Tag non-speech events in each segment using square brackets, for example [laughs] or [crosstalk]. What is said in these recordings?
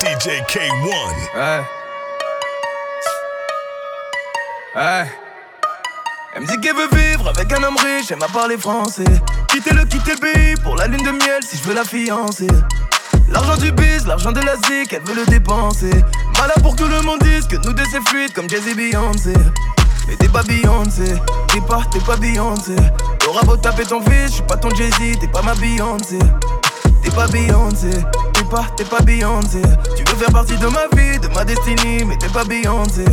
DJ K1. hey. Elle me dit qu'elle veut vivre avec un homme riche, elle m'a parlé français. Quitter le, quitter le pays pour la lune de miel si je veux la fiancer. L'argent du biz, l'argent de la zik, elle veut le dépenser. Malin pour que le monde dise que nous deux c'est fluide comme Jay-Z Beyoncé. Mais t'es pas Beyoncé, t'es pas, t'es pas Beyoncé. T'auras beau taper ton fils, je suis pas ton Jay-Z, t'es pas ma Beyoncé. Pas Beyoncé, t'es pas, Beyoncé. Tu veux faire partie de ma vie, de ma destinée, mais t'es pas Beyoncé.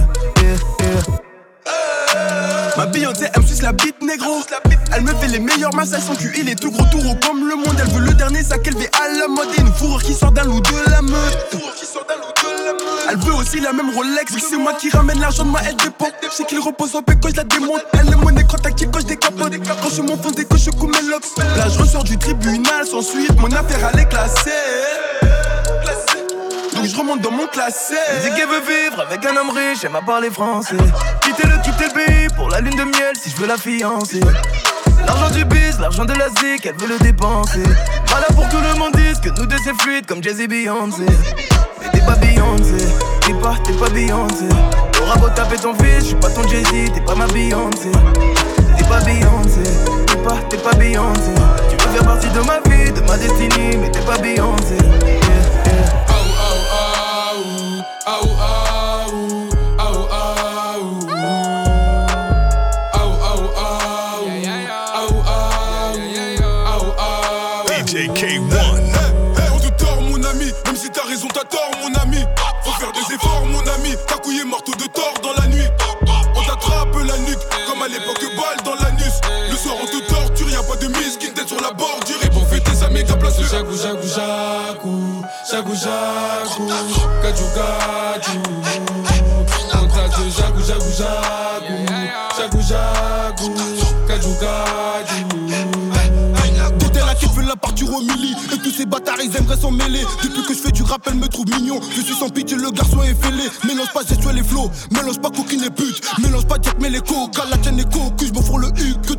Ma Beyoncé, elle me suce la bite négro. Elle me fait les meilleurs massages, son cul il est tout gros, tout gros comme le monde. Elle veut le dernier sac élevé à la mode. Et une fourrure qui sort d'un loup de la meute. Elle veut aussi la même Rolex. C'est moi qui ramène l'argent de moi, elle dépend. Je sais qu'il repose en paix quand je la démonte. Elle est monnaie quand t'active quand je décapote. Quand je m'enfonce dès que je coupe mes locks. Là, je ressors du tribunal sans suite. Mon affaire, elle est classée. Donc je remonte dans mon classé. Elle dit qu'elle veut vivre avec un homme riche, elle m'a parlé français. Quitter le, quitter le pour la lune de miel si je veux la fiancer. L'argent du biz, l'argent de la zik, elle veut le dépenser. Voilà pour tout le monde dise que nous deux c'est fluide comme Jay-Z Beyoncé. T'es pas Beyoncé, t'es pas, t'es pas Beyoncé. T'auras beau taper ton fils, je suis pas ton Jay-Z, t'es pas ma Beyoncé. T'es pas Beyoncé, t'es pas, t'es pas Beyoncé. Tu veux faire partie de ma vie, de ma destinée, mais t'es pas Beyoncé. Jagu jagu jagu, jagu jagu, gaju gaju. On t'a de jagu jagu jagu, jagu jagu, gaju gaju. Qui veut la partir au Et tous ces bâtards ils aimeraient s'en mêler. Depuis que je fais du rap elle me trouve mignon. Je suis sans pitié le garçon est fêlé. Mélange pas gestuelle les flots. Mélange pas coquine et pute. Mélange pas Jack mais les coca La tienne est cocu Je me le huc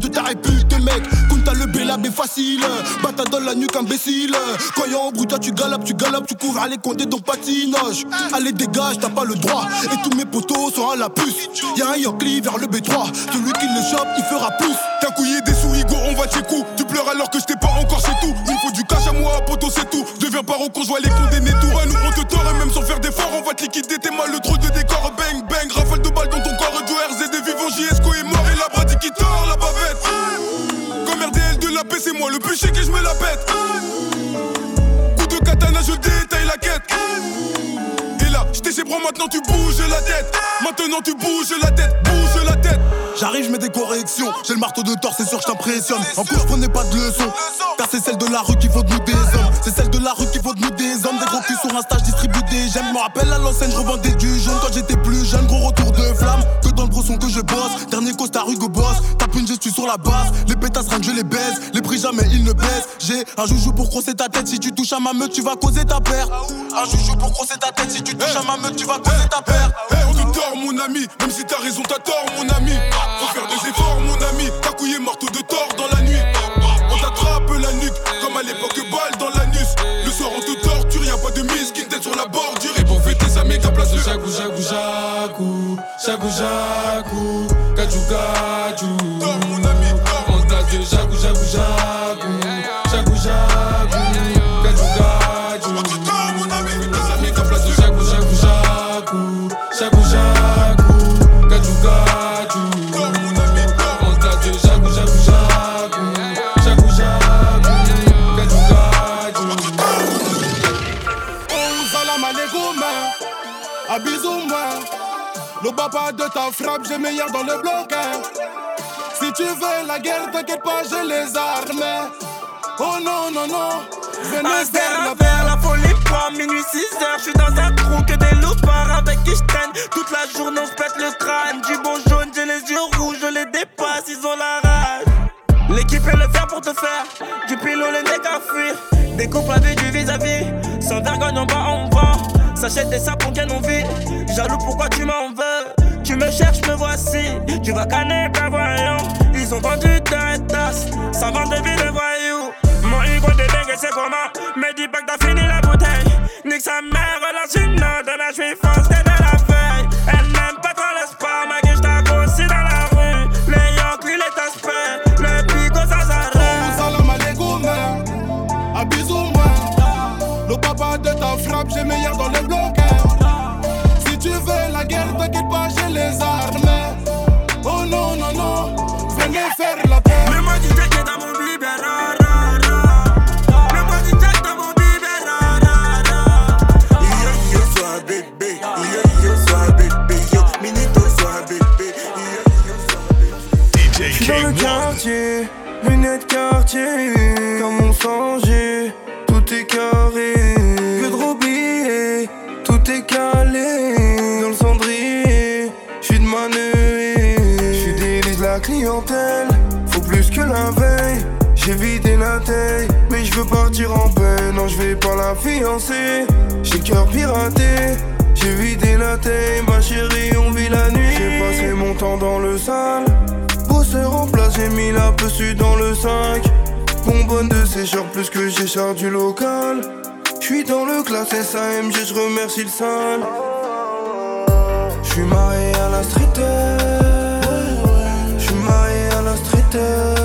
Bélab est facile Bata dans la nuque imbécile. Un bruit toi tu galopes tu galopes Tu couvres les compter donc patinage Allez dégage t'as pas le droit. Et tous mes potos sont à la puce. Y'a un Yankee vers le B3 Celui qui le chope il fera plus T'as couillé des souris go on va chez coup Tu pleures alors que je t'ai pas encore c'est tout. Il faut du cash à moi poto c'est tout. Deviens parent quand je les condamnés tout nous on te tord. Et même sans faire d'efforts On va te liquider t'es mal le trop de décor. Bang bang moi le chic et je me la pète. Coup de katana je détaille la quête. Et là chez bras maintenant tu bouges la tête. Maintenant tu bouges la tête Bouge la tête J'arrive, je mets des corrections. J'ai le marteau de tort, c'est sûr que t'impressionne. En cours, je prenais pas de leçons. Car c'est celle de la rue qui faut de nous des hommes. C'est celle de la rue qui faut de nous des hommes. Des gros sur Insta, je distribue des j'aime. Me rappelle à l'enseigne, je revendais du jaune quand j'étais plus jeune. Gros retour de flamme. Que dans le brosson que je bosse. Dernier costard Hugo Boss. Tape une gestu sur la base. Les pétasses rien je les baise. Les prix jamais ils ne baissent. J'ai un joujou pour crosser ta tête. Si tu touches à ma meute, tu vas causer ta paire. Un joujou pour crosser ta tête. Si tu touches à ma meute, tu vas causer ta paire. on te tord mon ami. Même si t'as raison, t'as tort mon ami. Faut faire des efforts mon ami. Ta couille est de tort dans la nuit. On t'attrape la nuque comme à l'époque balle dans l'anus. Le soir on te torture, y'a pas de mise qui tête sur la bordure. Et pour fêter sa méga place le jagu jagu, jagu jagu, de ta frappe, j'ai meilleur dans le bloc. hein. Si tu veux la guerre, t'inquiète pas, j'ai les armes. Oh non, non, non. Faire la vers la folie pas minuit 6 heures. Je suis dans un trou que des loupards avec qui je traîne. Toute la journée, on se pète le crâne. Du bon jaune, j'ai les yeux rouges, je les dépasse, ils ont la rage. L'équipe est le fer pour te faire. Du pilot, le nez à fuir. Des couples avec du vis-à-vis. Sans vergogne, en bas, on vend. S'achète des sapes, on gagne en vie. Jaloux, pourquoi tu m'en veux? Tu me cherches, me voici. Tu vas canner, ta voyant. Ils ont vendu ta tasse. Ça vend des villes de voyous. Mon ego de dingue, c'est comment? Mais dis pas que t'as fini la bouteille. Nique sa mère, relance une note. De la je suis quartier, comme on songeait, tout est carré, que de billets, tout est calé, dans le cendrier, j'suis de manœuvre, j'suis délice la clientèle, faut plus que la veille, j'ai vidé la taille, mais je veux partir en paix, non je vais pas la fiancer, j'ai cœur piraté. J'ai vidé la taille, ma chérie, on vit la nuit. J'ai passé mon temps dans le sale. Bosseur en place, j'ai mis la pessu dans le 5. Bonbonne de sécheur plus que j'ai du local. J'suis dans le classe SAMG, je remercie le sale. J'suis marié à la street. J'suis marié à la street.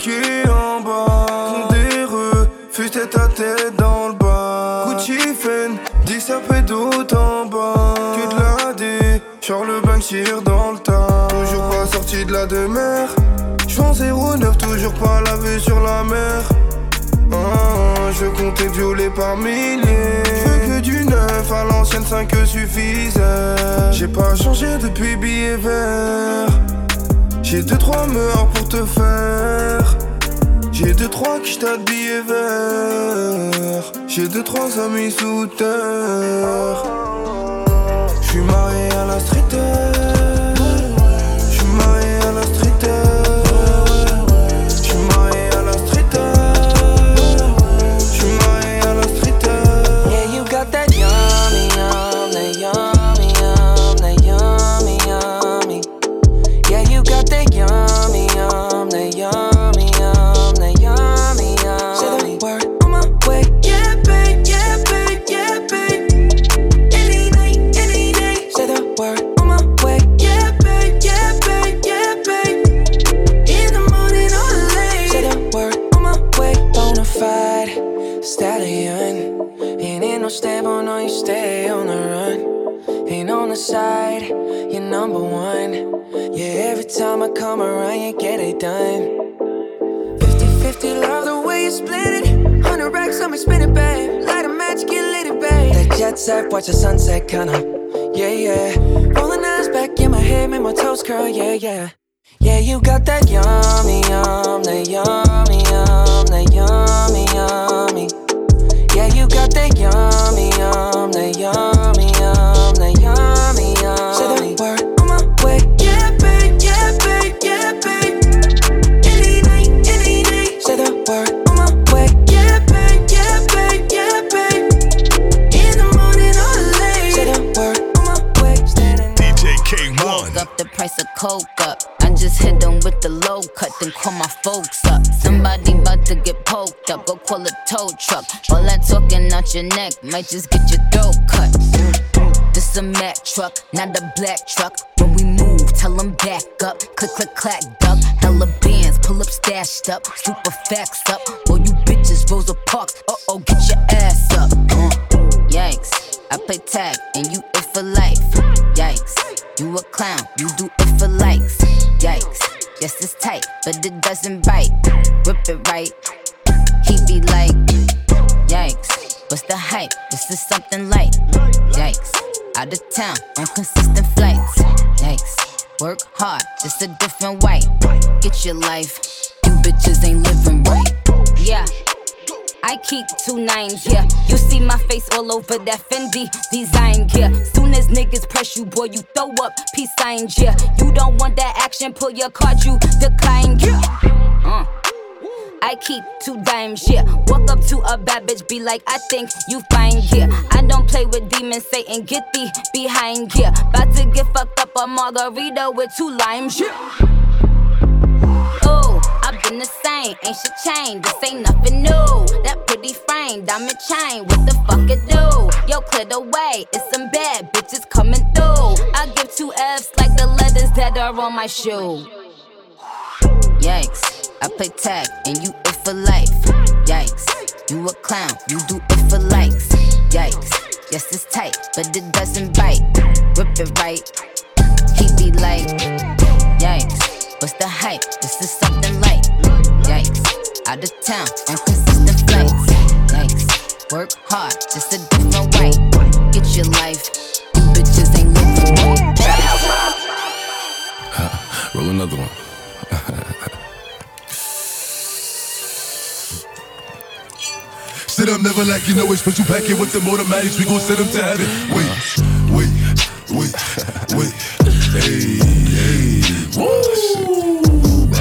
Bloqué en bas. Condéreux, fus tête à tête dans le bas. Gucci Fen, 10 sapés d'autant bas. Que de la D, Charles Banksir dans le tas. Toujours pas sorti de la demeure. J'vends 09, toujours pas la vue sur la mer. Ah, je comptais violer par milliers. Je que du neuf à l'ancienne 5 suffisait. J'ai pas changé depuis billet vert. J'ai deux trois meurs pour te faire. J'ai deux trois qui billets verts. J'ai deux trois amis sous terre. J'suis marié à la street. Your neck might just get your throat cut. This a Mack truck, not a black truck. When we move, tell them back up. Click, click, clack, duck. Hella bands, pull up, stashed up. Super facts up. All you bitches, Rosa Parks. Uh oh, get your ass up. Yeah, I play tag and you it for life. Yikes. You a clown, you do it for likes. Yikes. Yes, it's tight, but it doesn't bite. Rip it right. What's the hype? This is something light. Yikes. Out of town on consistent flights. Yikes. Work hard, just a different way. Get your life. You bitches ain't living right. Yeah. I keep two nines, yeah. You see my face all over that Fendi design, yeah. Soon as niggas press you, boy, you throw up peace signs, yeah. You don't want that action, pull your card, you decline, yeah. Uh. I keep two dimes, yeah. Walk up to a bad bitch, be like, I think you fine, yeah. I don't play with demons, Satan, get thee behind, yeah. About to get fucked up a margarita with two limes, yeah. Ooh, I've been the same, ain't shit changed. This ain't nothing new. That pretty frame, diamond chain, what the fuck it do? Yo, clear the way, it's some bad bitches coming through. I give two F's like the letters that are on my shoe. Yikes, I play tag and you it for life. Yikes, you a clown, you do it for likes. Yikes, yes it's tight, but it doesn't bite. Rip it right, he be like, yikes. What's the hype? This is something like, Yikes. Out of town on consistent flights. Yikes. Work hard, just a different way. Get your life. You bitches ain't living right. Roll another one. [laughs] Sit up, never like you know it's but you pack it with the automatics. We gon' set them to heaven. Wait, wait, wait, wait. Hey, hey. Woo!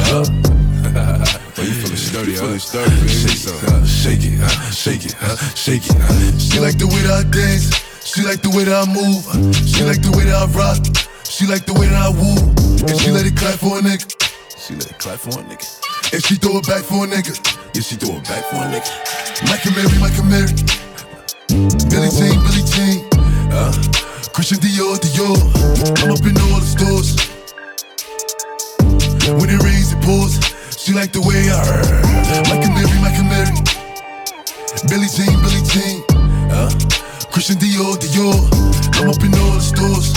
Oh, [laughs] you feeling sturdy, huh? Feeling sturdy, baby. Shake, uh, shake it, shake it, shake it. She like the way that I dance. She like the way that I move. She like the way that I rock. She like the way that I woo. And she let it clap for a nigga. She let it clap for a nigga. And she throw it back for a nigga. Yeah, she throw it back for a nigga. Michael Mary, Michael Mary. Billy Jean, Billy Jean. Uh, Christian Dior, Dior. I'm up in all the stores. When it rains, it pours. She like the way I heard. Michael Mary, Michael Mary. Billy Jean, Billy Jean. Uh, Christian Dior, Dior. I'm up in all the stores.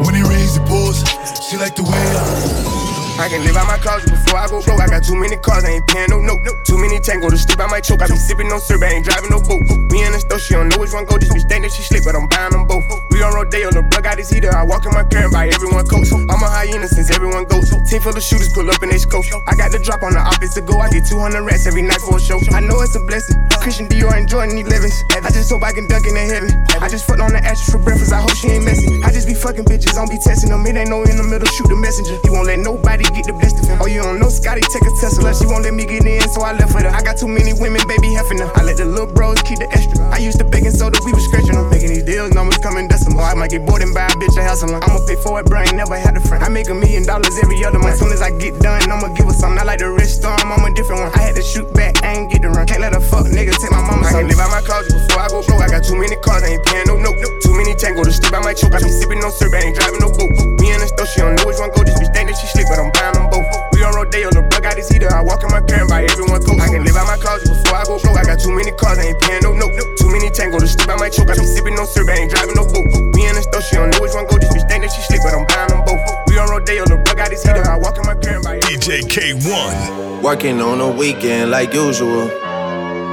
When it rains, it pours. She like the way I I can live out my closet before I go broke. I got too many cars, I ain't paying no note. Too many tango to sleep, I might choke. I be sipping no syrup, I ain't driving no boat. Me in the store, she don't know which one go. This bitch think she slick, but I'm buying them both. We on Rodeo, the plug got his heater. I walk in my car and buy everyone coats. I'm a hyena since everyone goes. Team full of shooters pull up in they scope. I got the drop on the office to go. I get 200 rats every night for a show. I know it's a blessing. Christian Dior and Jordan 11s. I just hope I can duck in the heaven. I just fucked on the ashes for breakfast. I hope she ain't messy. I just be fucking bitches, I don't be testing them. It ain't no in the middle, shoot the messenger. He won't let nobody get the best of him. Oh, you don't know Scotty, take a Tesla. She won't let me get in, so I left with her. I got too many women, baby, heffing her. I let the little bros keep the extra. I used to baking soda, we was scratching them. Making these deals, numbers coming decimal. I might get bored and buy a bitch a house alone. I'ma pay for it, bro, ain't never had a friend. I make a million dollars every other month. As soon as I get done, I'ma give her something. I like the rich storm, I'm a different one. I had to shoot back, I ain't get to run. Can't let a fuck nigga take my mama. I can live out my closet before I go broke. I got too many cars, I ain't paying no note. Too many tango to sleep, I might choke. I be sipping no syrup, I ain't driving no boat. Me in the store, she don't know which one go. This bitch think that she slick, but I'm buying them both. We on Rodeo, the plug got his heater. I walk in my car and buy everyone coat. I can live out my closet before I go broke. I got too many cars, I ain't paying no note. Too many tango to sleep, I might choke. I be sipping no syrup, I ain't driving no boat. Me in the store, she don't know which one go. This bitch think that she slick, but I'm buying them both. We on Rodeo, the plug got his heater. I walk in my car and buy DJ K1. Working on the weekend like usual.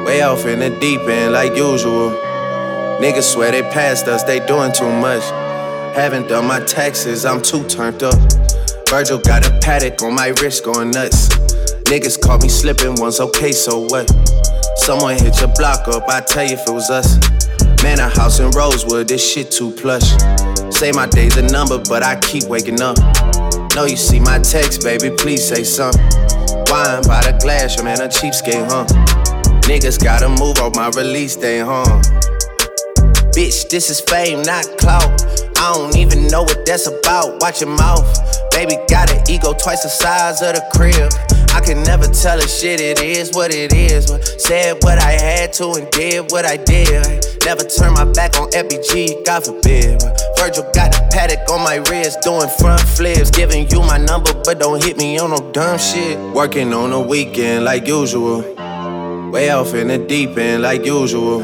Way off in the deep end like usual. Niggas swear they passed us, they doing too much. Haven't done my taxes, I'm too turned up. Virgil got a paddock on my wrist going nuts. Niggas caught me slipping once, okay, so what? Someone hit your block up, I tell you if it was us. Man, a house in Rosewood, this shit too plush. Say my day's a number, but I keep waking up. Know you see my text, baby, please say something. Wine by the glass, your man a cheapskate, huh? Niggas gotta move on my release day, huh? Bitch, this is fame, not clout. I don't even know what that's about. Watch your mouth. Baby got an ego twice the size of the crib. I can never tell a shit, it is what it is. But said what I had to and did what I did. Never turn my back on FBG, God forbid. Virgil got a paddock on my wrist, doing front flips. Giving you my number, but don't hit me on no dumb shit. Working on the weekend like usual. Way off in the deep end like usual.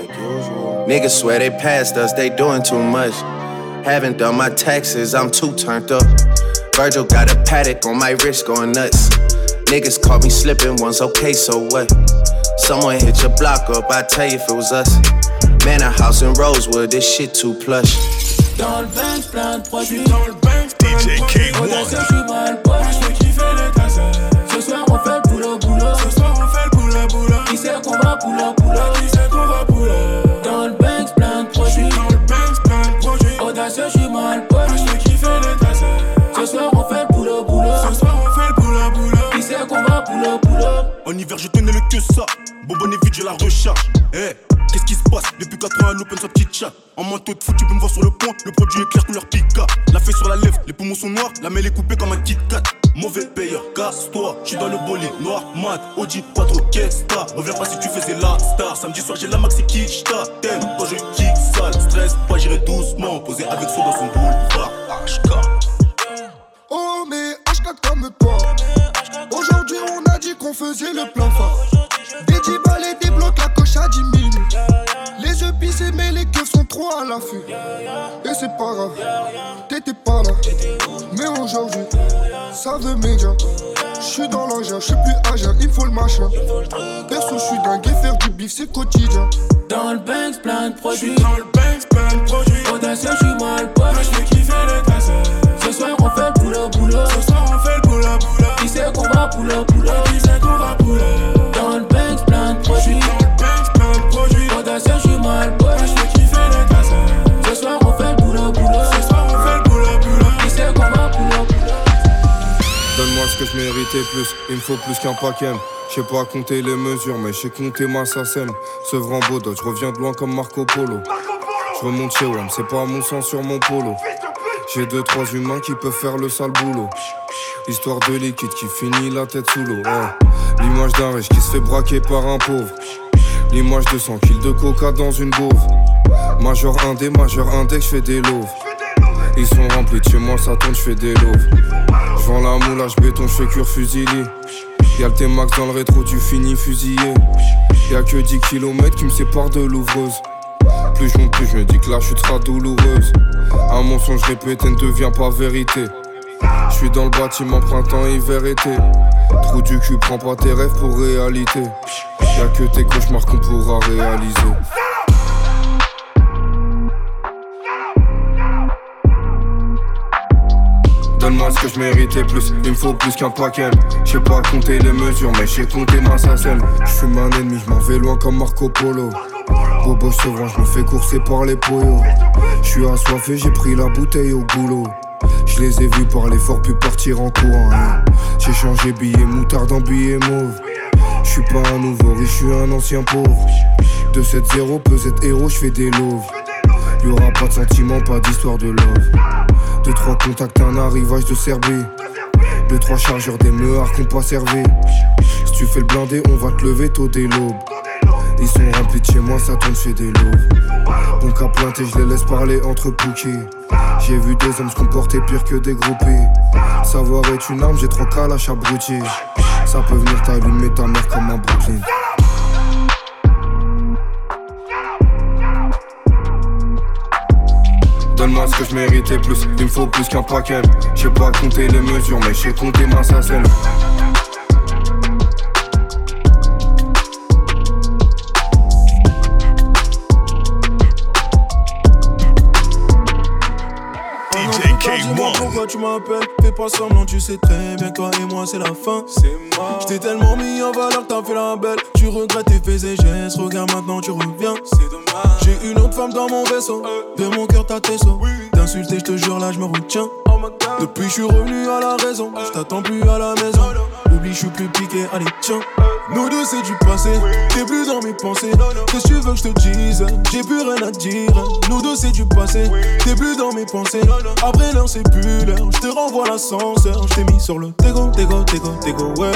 Niggas swear they passed us, they doing too much. Haven't done my taxes, I'm too turned up. Virgil got a paddock on my wrist going nuts. Niggas caught me slipping once, okay, so what? Someone hit your block up, I tell you if it was us. Man, a house in Rosewood, this shit too plush. Dans le Banks, plein de produits. Dans le Banks, DJ K1. je suis mal poche. Je fais kiffer les tasses. Ce soir, on fait le boulot, boulot. Ce soir, on fait le boulot, boulot. Qui sait qu'on va boulot, boulot. En hiver, je tenais le que ça. Bonbonne vite, je la recharge. Eh, qu'est-ce qui se passe? Depuis 80 l'open sa petite chat. En manteau de foot, tu peux me voir sur le point. Le produit est clair, couleur Pika. La feuille sur la lèvre, les poumons sont noirs. La mêle est coupée comme un Kit Kat. Mauvais payeur, casse-toi. J'suis dans le bolide, noir, mat, Audi, quattro, Kesta. Reviens pas si tu faisais la star. Samedi soir, j'ai la maxi qui t'aime. Quand je kick sale, stress, pas j'irai doucement. Posé avec soi dans son boulevard. Oh, mais HK comme toi. Aujourd'hui, on a dit qu'on faisait le plan fort. Des 10 balles et des blocs, la coche à 10 minutes. Les yeux pissés, mais les keufs sont trop à l'affût. Et c'est pas grave, t'étais pas là. Mais aujourd'hui, ça veut média. J'suis dans l'engin, j'suis plus agent, il faut le machin. Perso, j'suis dingue et faire du bif, c'est quotidien. Dans le Banks, plein de produits. Dans le Banks, plein de produits. Audacieux, j'suis mal poche. Je fais kiffer les tasses. Ce soir, on fait boulot, boulot. Va boulot, boulot. Qui sait qu'on va boulot. Dans le Banks, plein de produits. Dans le Banks, plein de produits. Audacieux, j'suis mal poche. Je fais kiffer les tasses. Ce soir, on fait le boulot, boulot. Ce soir, on fait le boulot, boulot. Qui sait qu'on va boulot, boulot. Donne-moi ce que je méritais plus, il me faut plus qu'un paquet. Je sais pas compter les mesures, mais je sais compter ma sacème. Sevran Bodot, je reviens de loin comme Marco Polo. Je remonte chez WAM, c'est pas mon sang sur mon polo. J'ai deux, trois humains qui peuvent faire le sale boulot. Histoire de liquide qui finit la tête sous l'eau. ouais. L'image d'un riche qui se fait braquer par un pauvre. L'image de 100 kills de coca dans une gauve. Major indé, major index, je fais des loaves. Ils sont remplis de chez moi, ça tourne, je fais des loaves. J'vends la moulage béton, je fais cure fusilier. Y'a le T-Max dans le rétro, tu finis fusillé. Y'a que 10 km qui me séparent de l'ouvreuse. Plus je monte, plus je me dis que la chute sera douloureuse. Un mensonge répété ne devient pas vérité. Je suis dans le bâtiment printemps, hiver, été. Trou du cul, prends pas tes rêves pour réalité. Y'a que tes cauchemars qu'on pourra réaliser. Donne-moi ce que je méritais plus, il me faut plus qu'un paquet. Je pas compter les mesures, mais je sais compter ma sacelle. Je suis un ennemi, je m'en vais loin comme Marco Polo. Bobo sauvant, je me fais courser par les poyos. Je suis assoiffé, j'ai pris la bouteille au boulot. Je les ai vus parler fort puis partir en courant. J'ai changé billet moutarde en billet mauve. Je suis pas un nouveau riche, je suis un ancien pauvre. De 7-0, peut être héros, je fais des loaves. Y'aura pas de sentiment, pas d'histoire de love. Deux, trois contacts, un arrivage de Serbie. Deux, trois chargeurs des meuhards qu'on pas servi. Si tu fais le blindé, on va te lever tôt dès l'aube. Ils sont chez moi, ça tourne, fait des loaves. Bon qu'à pointer, je les laisse parler entre pouquets. J'ai vu des hommes se comporter pire que des groupés. Savoir est une arme, j'ai trois calaches abrutis. Ça peut venir t'allumer ta mère comme un Brooklyn. Donne-moi ce que je méritais plus, il me faut plus qu'un paquet. Je sais pas compter les mesures, mais je sais compter ma sacelle. M'appelles Fais pas semblant, tu sais très bien toi et moi c'est la fin. C'est mort. J't'ai tellement mis en valeur, t'as fait la belle. Tu regrettes tes faits et gestes, regarde maintenant tu reviens. C'est dommage. J'ai une autre femme dans mon vaisseau De mon cœur t'as tes sauts D'insulter, j'te jure là je me retiens. Depuis je suis revenu à la raison J't'attends plus à la maison Je suis plus piqué, allez tiens Nous deux c'est du passé T'es plus dans mes pensées Qu'est-ce que tu veux que je te dise J'ai plus rien à dire Nous deux c'est du passé T'es plus dans mes pensées Après l'heure c'est plus l'heure Je te renvoie l'ascenseur Je t'ai mis sur le tégo, tégo, tégo, tégo, ouais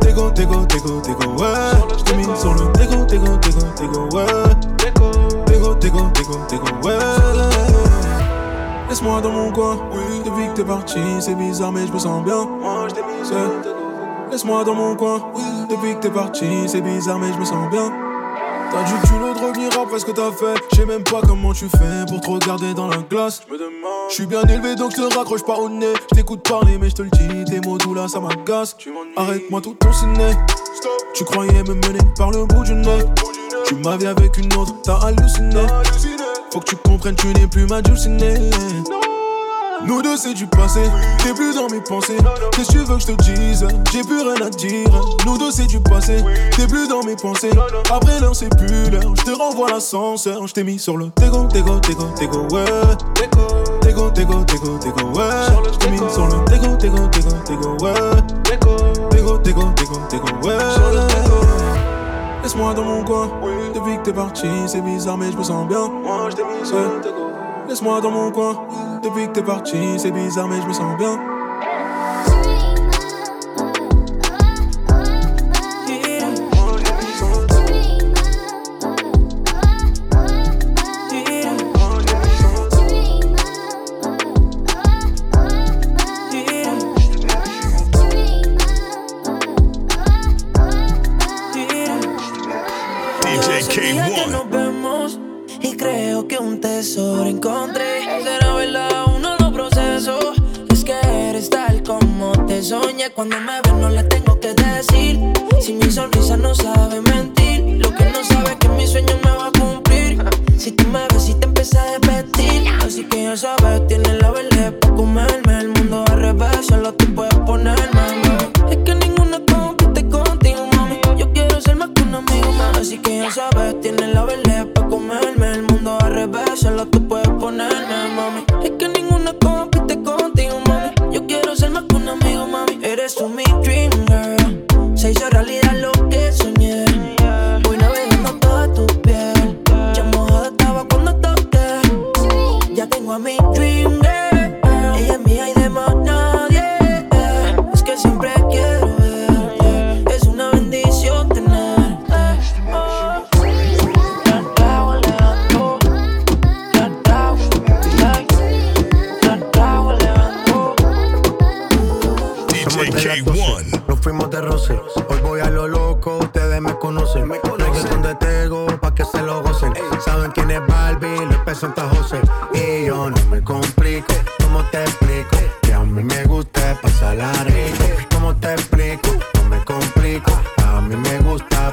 Tégo, tégo, tégo, tégo, ouais Je mis sur le tégo, tégo, tégo, tégo, ouais Tégo, tégo, tégo, tégo, ouais Laisse-moi dans mon coin, oui. Depuis que t'es parti, c'est bizarre, mais je me sens bien. Moi, je t'ai mis. Laisse-moi dans mon coin, oui. Depuis que t'es parti, c'est bizarre, mais je me sens bien. T'as du culot de revenir après ce que t'as fait. Je sais même pas comment tu fais pour te regarder dans la glace. Je suis bien élevé donc te raccroche pas au nez. Je t'écoute parler mais je te le dis, tes mots doux là ça m'agace. Arrête-moi tout ton ciné. Tu croyais me mener par le bout du nez. Tu m'as vu avec une autre, t'as halluciné. Faut que tu comprennes, tu n'es plus ma dulcinée. Nous deux c'est du passé, t'es plus dans mes pensées. Qu'est-ce que tu veux que je te dise J'ai plus rien à dire. Nous deux c'est du passé, t'es plus dans mes pensées. Après l'heure c'est plus l'heure, je te renvoie l'ascenseur. Je t'ai mis sur le tégo, tégo, tégo, tégo, ouais. Tégo, tégo, tégo, tégo, ouais. Je t'ai mis sur le tégo, tégo, tégo, tégo, ouais. Tégo, tégo, tégo, tégo, ouais. Laisse-moi dans mon coin, depuis que t'es parti, c'est bizarre mais je me sens bien. Moi je. Laisse-moi dans mon coin. Depuis que t'es parti, c'est bizarre, mais je me sens bien. DJ K1. Nos fuimos de roce. Hoy voy a lo loco, ustedes me conocen. Me conocen de Tego pa' que se lo gocen. Saben quién es Barbie, les presenta José. Y yo no me complico, ¿cómo te explico? Que a mí me gusta pasarla rico. ¿Cómo te explico? No me complico. A mí me gusta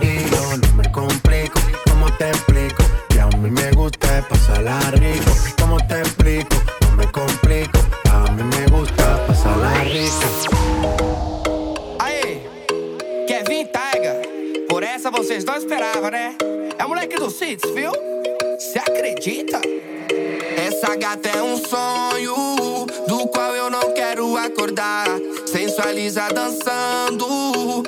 rico. No me complico, ¿cómo te explico? Que a mí me gusta pasarla rico. ¿Cómo te explico? No me complico, a mí me gusta pasarla rico. Aí, Kevin Taiga. Por essa vocês não esperavam, né? É o moleque do Cits, viu? Cê acredita? Essa gata é um sonho do qual eu não quero acordar. Sensualiza dançando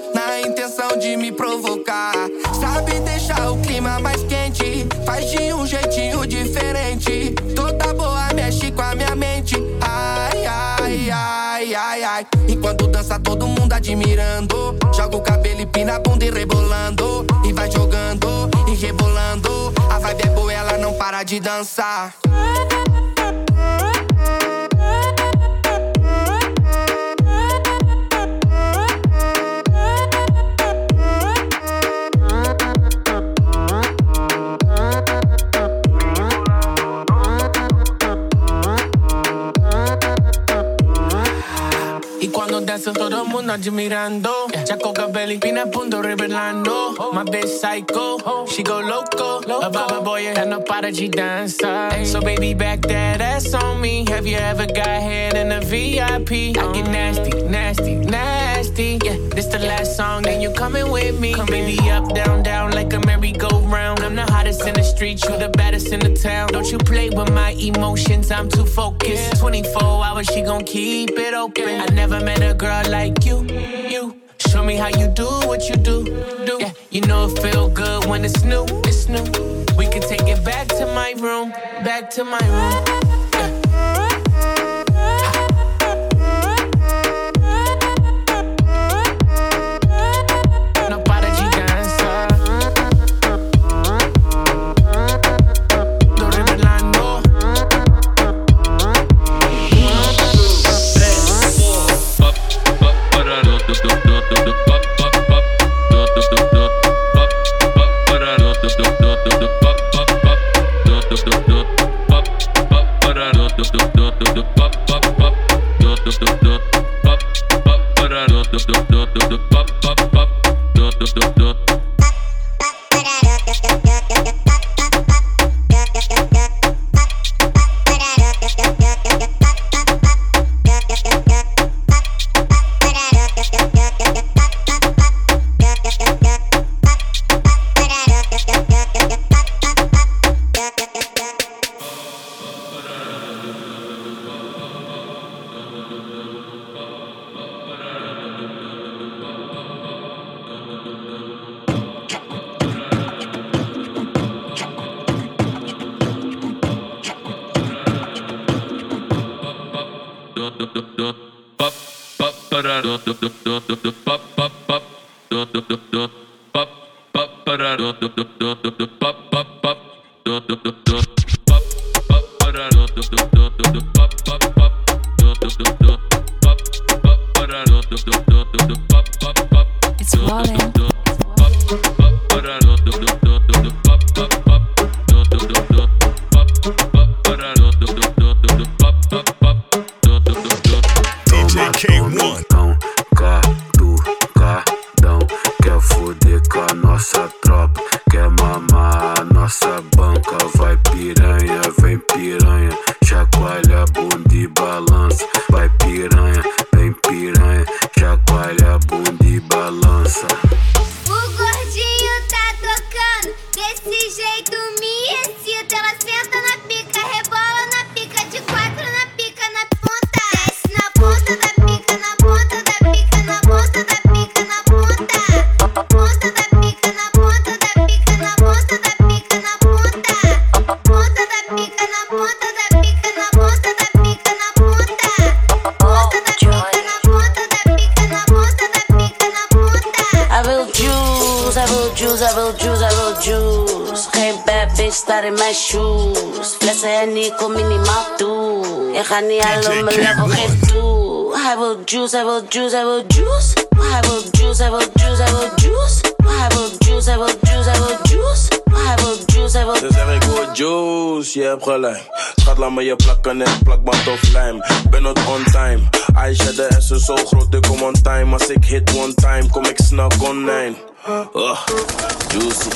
de me provocar. Sabe deixar o clima mais quente, faz de um jeitinho diferente. Toda boa mexe com a minha mente. Ai, ai, ai, ai, ai. Enquanto dança, todo mundo admirando. Joga o cabelo e pina a bunda e rebolando. E vai jogando e rebolando. A vibe é boa, ela não para de dançar. Y cuando danzan todo el mundo admirando Chaco cabello y pina punto revelando My bitch psycho, she go loco. A baba boy and no para dança So baby back that ass on me. Have you ever got head in a VIP? I get nasty, nasty, nasty Yeah, this the last song then you coming with me Come baby up, down, down like a merry-go-round I'm the hottest in the street, you the baddest in the town Don't you play with my emotions, I'm too focused 24 hours, she gon' keep it open I never met a girl like you, you Show me how you do what you do. do. Yeah, you know it feel good when it's new. It's new. We can take it back to my room. Back to my room. do do do, do, do. Gelijk. Schat, laat me je plakken en plakband of lijm. Ben not on time. Aisha, de S is zo groot, ik kom on time. Als ik hit one time, kom ik snel online. Uh, juicy.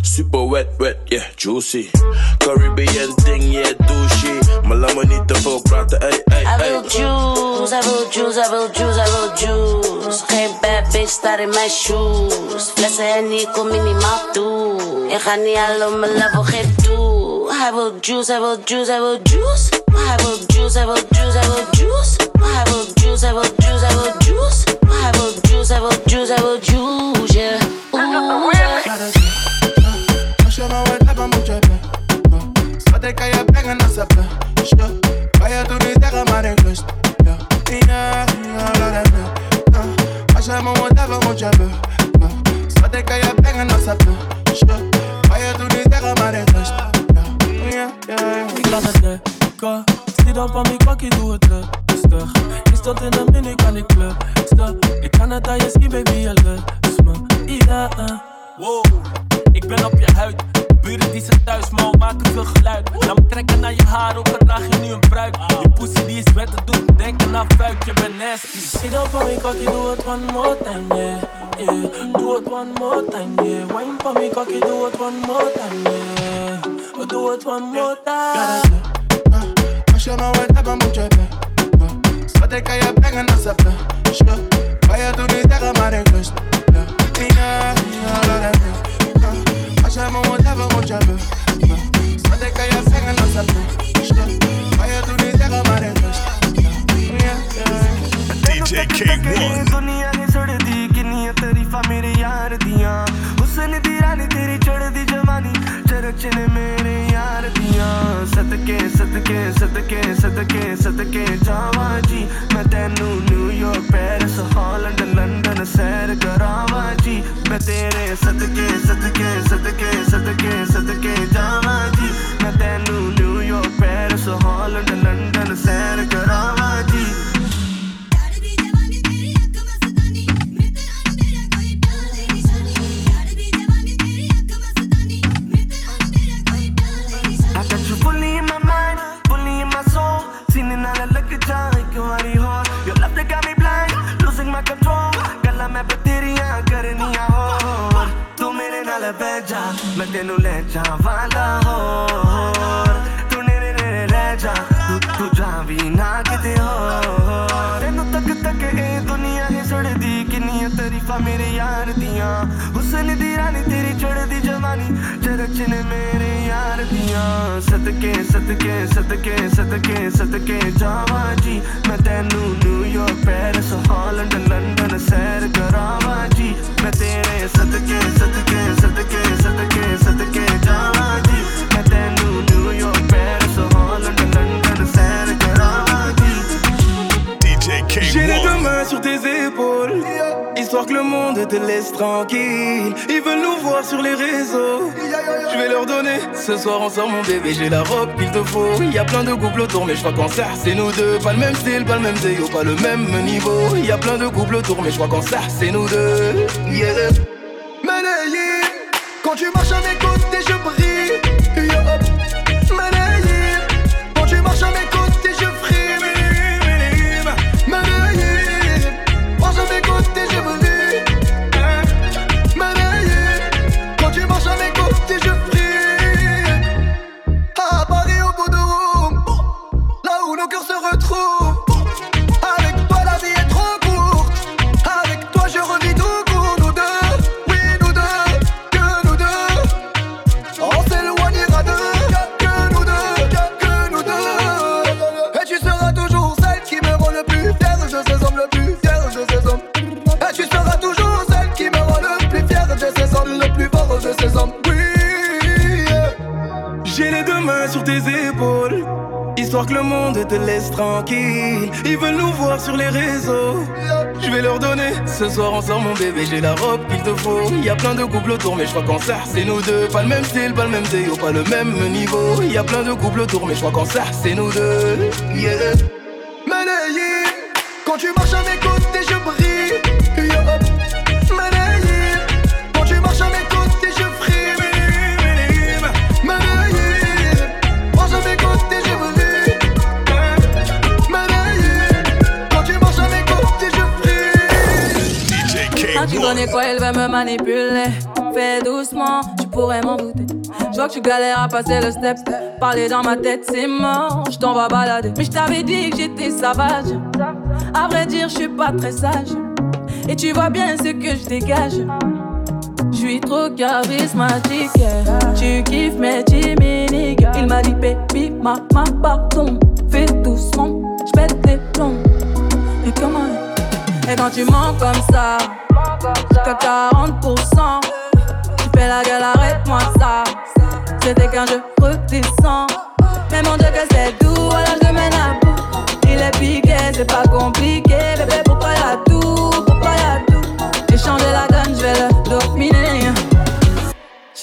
Super wet, wet, yeah, juicy. Caribbean thing, yeah, douchey. Maar laat me niet te veel praten, ey, ey, I will juice, I will juice, I will juice, I will juice. Geen bad bitch staat in mijn shoes. Flessen en niet kom minimaal toe. Ik ga niet al op mijn level, geen toe. I will juice, I will juice, I will juice. I will juice, I will juice, I will juice. I will juice, I will juice, I will juice. I will juice, I will juice, I will juice, yeah. Ooh, yeah. Als je nou het hebben moet je hebben. Yeah, yeah Ik laat het lekker Stier op aan mijn kwakkie, doe het rustig. Is tot in de mini, kan ik klusten. Ik kan het aan je zien, baby, je lust me. Ja, wow. Ik ben op je huid. Buren die zijn thuis, maar maken veel geluid. Me trekken naar je haar, ook al draag je nu een pruik. Je pussy die is wet, doet me denken aan vuik, je bent nasty. Sit up on me cocky, do it one more time, yeah. yeah. Do it one more time, yeah. Wine for me cocky, do it one more time, yeah. Do it one more time. Sape Sho Kaya tu ni tega mare quest Ina Ina la la la j'aime, whatever, what je veux. Zonder dat kan je zingen als een bitch. Maar je doet niet tegen maar het is. DJ K1 ਦੁਨੀਆ ਨੇ ਸੜਦੀ ਕਿੰਨੀਆਂ ਤਾਰੀਫਾਂ ਮੇਰੇ ਯਾਰ ਦੀਆਂ ਹੁਸਨ ਦੀ ਰਾਣੀ ਤੇਰੀ ਚੜਦੀ ਜਵਾਨੀ ਚਰਚਨੇ ਮੇ ਸਦਕੇ ਸਦਕੇ ਸਦਕੇ ਸਦਕੇ ਸਦਕੇ ਜਾਵਾਂ ਜੀ। ਮੈਂ ਤੈਨੂੰ ਨਿਊਯਾਰਕ ਪੈਰਿਸ ਹਾਲੈਂਡ ਲੰਡਨ ਸੈਰ ਕਰਾਵਾਂ ਜੀ। ਮੈਂ ਤੇਰੇ ਸਦਕੇ ਸਦਕੇ ਸਦਕੇ ਸਦਕੇ ਸਦਕੇ ਜਾਵਾਂ ਜੀ। ਮੈਂ ਤੈਨੂੰ ਨਿਊਯਾਰਕ ਪੈਰਿਸ ਹਾਲੈਂਡ ਲੰਡਨ ਸੈਰ ਕਰਾਵਾਂ ਜੀ। ਤੈਨੂੰ ਲੈ ਜਾਵਾਂ ਲਾਹੌਰ ਤੂੰ ਨੇੜੇ ਨੇੜੇ ਰਹਿ ਜਾ, ਤੂੰ ਤੂੰ ਜਾ ਵੀ ਨਾ ਕਿਤੇ ਹੋਰ। ਤੈਨੂੰ ਤੱਕ ਤੱਕ ਇਹ ਦੁਨੀਆ ਹੀ ਸੜਦੀ, ਕਿੰਨੀਆਂ ਤਾਰੀਫਾਂ ਮੇਰੇ ਯਾਰ ਦੀਆਂ। ਹੁਸਨ ਦੀ ਰਾਣੀ ਤੇਰੀ ਚੜਦੀ यार दियां सदके सदके सदके सदके सदके जावां जी मैं तैनू न्यूयॉर्क पेरिस हालैंड लंदन सैर करावां जी मैं तेरे सदके सदके सदके सदके सदके जावां जी मैं तैनू न्यूयॉर्क पेरिस हालैंड लंदन सैर करावां जी J'ai les deux mains sur tes épaules, histoire que le monde te laisse tranquille. Ils veulent nous voir sur les réseaux. Je vais leur donner. Ce soir on sort mon bébé, j'ai la robe qu'il te faut. Il y a plein de couples autour, mais je crois qu'en ça c'est nous deux. Pas le même style, pas le même zéyo, pas le même niveau. Il y a plein de couples autour, mais je crois qu'en ça c'est nous deux. Yeah. Quand tu marches tes épaules. Histoire que le monde te laisse tranquille. Ils veulent nous voir sur les réseaux. Je vais leur donner. Ce soir on sort mon bébé, j'ai la robe qu'il te faut. Y a plein de couples autour, mais je crois qu'en ça c'est nous deux. Pas le même style, pas le même zéyo, pas le même niveau. Y a plein de couples autour, mais je crois qu'en ça c'est nous deux. Yeah. Quand tu marches à mes connais quoi, elle va me manipuler. Fais doucement, tu pourrais m'en douter. Je vois que tu galères à passer le step. Parler dans ma tête, c'est mort. Je t'en vais balader. Mais je t'avais dit que j'étais sauvage. À vrai dire, je suis pas très sage. Et tu vois bien ce que je dégage. Je suis trop charismatique. Tu kiffes mes chimiques. Il m'a dit, baby, ma, ma, pardon. Fais doucement, je pète les plombs. Et comment Et quand tu mens comme ça, jusqu'à 40%. Tu fais la gueule, arrête-moi ça. C'était qu'un jeu redescends. Mais mon Dieu, que c'est doux, alors je mène à bout. Il est piqué, c'est pas compliqué. Bébé, pourquoi y'a tout Pourquoi y'a tout? J'ai changé la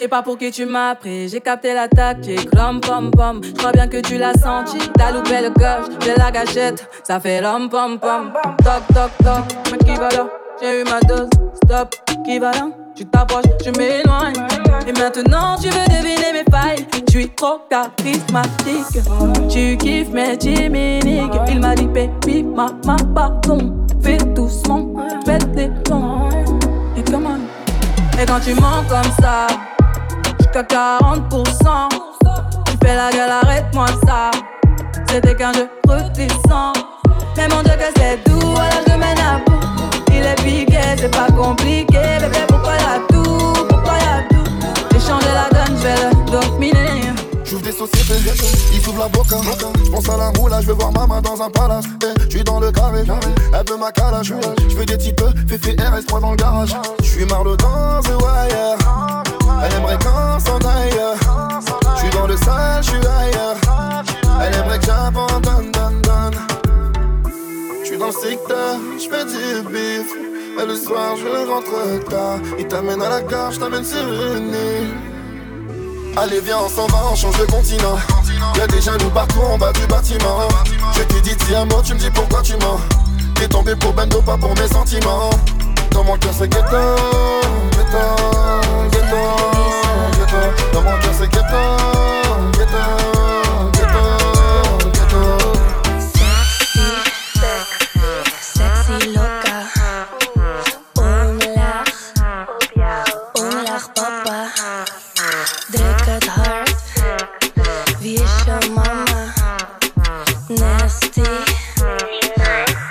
sais pas pour qui tu m'as pris, j'ai capté la tactique, l'homme pom pom. Je crois bien que tu l'as senti, t'as loupé le coche, j'ai la gâchette, ça fait l'homme pom pom. Toc toc toc, mais qui va là? J'ai eu ma dose, stop, qui va là? Tu t'approches, je m'éloigne. Et maintenant tu veux deviner mes failles, tu es trop charismatique. Tu kiffes mes chimiques, il m'a dit ma, ma, pardon. Fais doucement, pète les plombs. Et comment? Et quand tu mens comme ça, jusqu'à 40%. Tu fais la gueule, arrête-moi ça. C'était qu'un jeu redescends. Mais mon Dieu, que c'est doux, alors je mène à bout. Il est piqué, c'est pas compliqué. Bébé, pourquoi y'a tout Pourquoi y'a tout? J'ai changé la donne, je vais le dominer. J'ouvre des sociétés, ils s'ouvrent la boca. Pense à la moula, je veux voir maman dans un palace. Eh, je suis dans le carré, elle veut ma calage. Je veux des types, Féfé RS3 dans le garage. Je suis marre de dans The Wire. Elle aimerait qu'on s'en aille. Je suis dans le sale, je suis ailleurs. Elle aimerait que j'abandonne, donne, donne. Je suis dans le secteur, je du bif. Et le soir, je rentre tard. Il t'amène à la gare, je t'amène sur une île. Allez, viens, on s'en va, on change de continent. Y'a des jaloux partout en bas du bâtiment. Je t'ai dit, dis un mot, tu me dis pourquoi tu mens. T'es tombé pour Bendo, pas pour mes sentiments. Tomo yo sé que está, que está, que está, que está. Tomo yo sé que está, que está, que está. Sexy, sexy, sexy loca. Un lach, un lach papa. Drake it hard, wie mama. Nasty,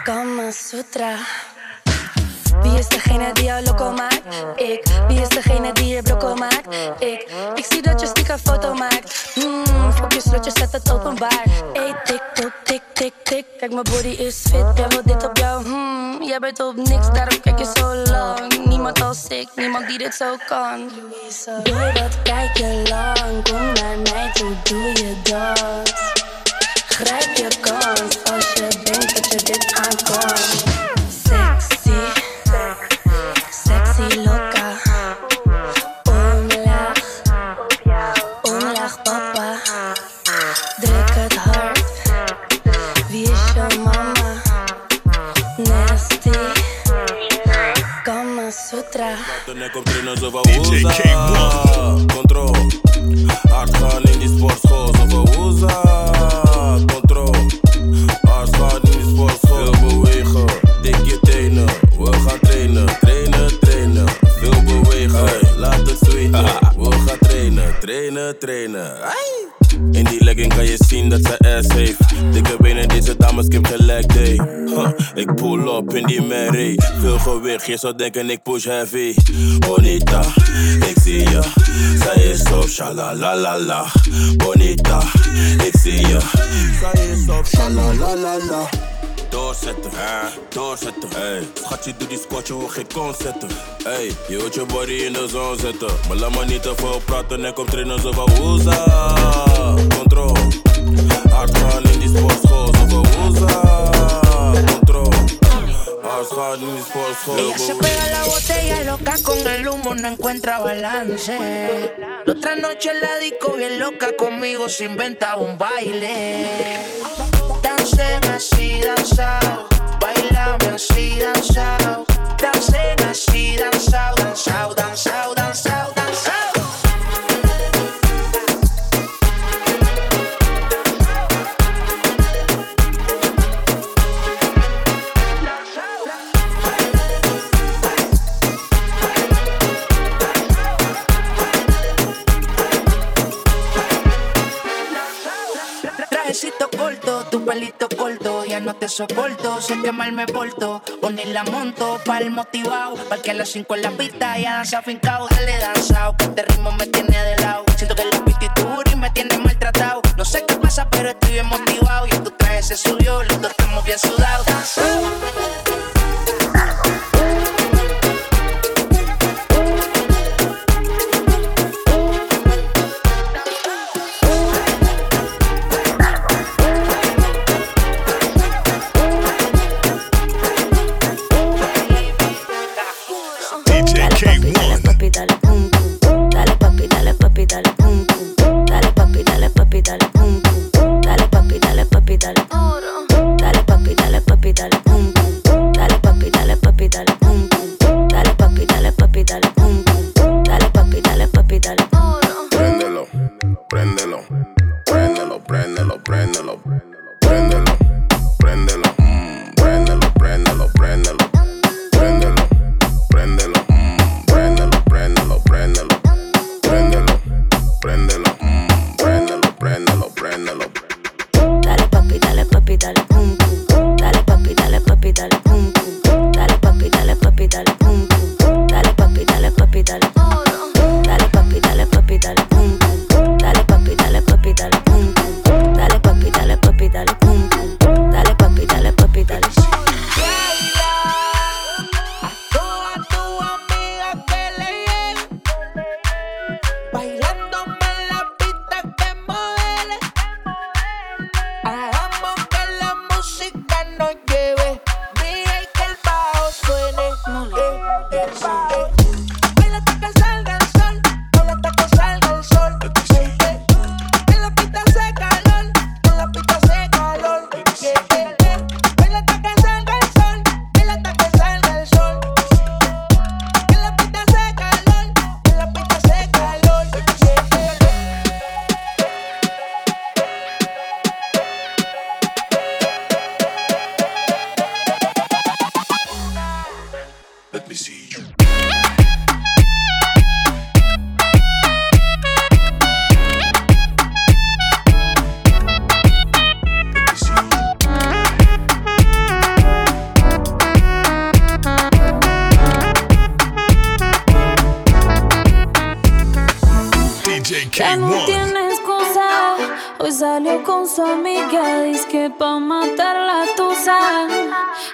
Kama Sutra. Die jou loco maakt? Ik. Wie is degene die je brokko maakt? Ik. Ik zie dat je stiekem foto maakt. Hmm, fuck je slotje, zet het openbaar. Ey, tik, tok, tik, tik, tik. Kijk, mijn body is fit, jij wil dit op jou. Hmm, jij bent op niks, daarom kijk je zo lang. Niemand als ik, niemand die dit zo kan. Boy, wat kijk je lang? Kom naar mij toe, doe je dat. Grijp je kans als je denkt dat je dit aan gaan in die sportschool zo van woeza Control Hard gaan in die sportschool Veel bewegen. Dik je tenen We gaan trainen. Trainen, trainen. Veel bewegen. Hey, Laat het zweten. [laughs] We gaan trainen Trainen, trainen. Ai. In die legging kan je zien dat ze ass heeft. Dikke benen, deze dames skip gelijk day. Huh, ik pull up in die Mary. Veel gewicht, je zou denken ik push heavy. Bonita, ik zie je. Zij is op shalalalala. Bonita, ik zie je. Zij is op shalalalala. Doorzetten, doorzetten. Hey. Schatje, doe die squat, je wil geen zetten. Hey, je wilt je body in de zon zetten. Maar laat maar niet te veel praten en kom trainen zo van woeza. Control, hard in die sportschool zo van woeza. Ella se pega la botella loca con el humo, no encuentra balance. La otra noche la disco bien loca conmigo se inventa un baile. Dancen así, danzao, bailame así, danzao. Dancen así, danzao, danzao, danzao, danzao. Corto, corto, ya no te soporto, sé que mal me porto, poner la monto pa'l motivado, pa' que a las 5 en la pista ya danza fincao, dale danzao, que este ritmo me tiene de lado, siento que la pititura y me tiene maltratado, no sé qué pasa pero estoy bien motivado, y tu traje se subió, los dos estamos bien sudados,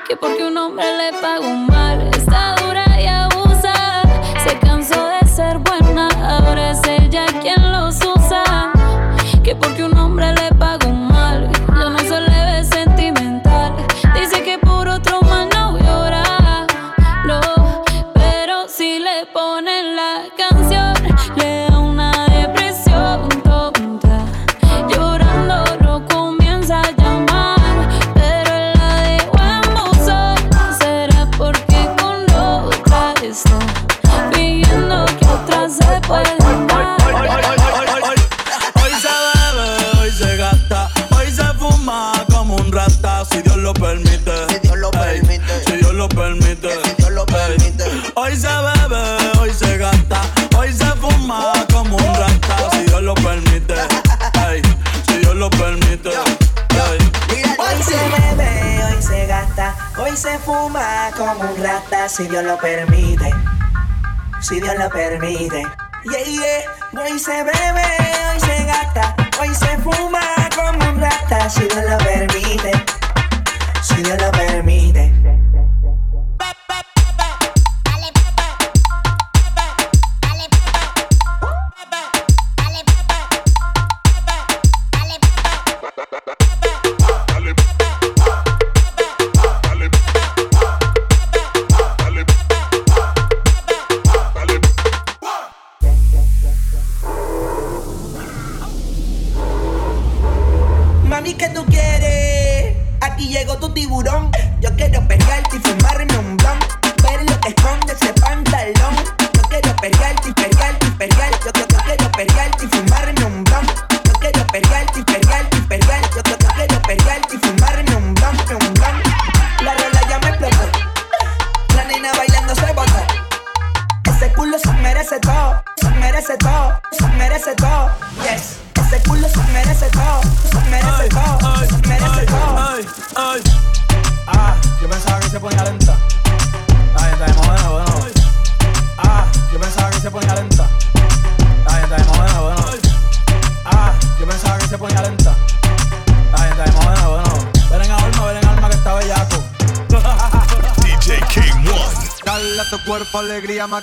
Que porque un hombre le pagó permite. Yeah, yeah. Hoy se bebe, tiburón. Yo quiero pelearte y fumarme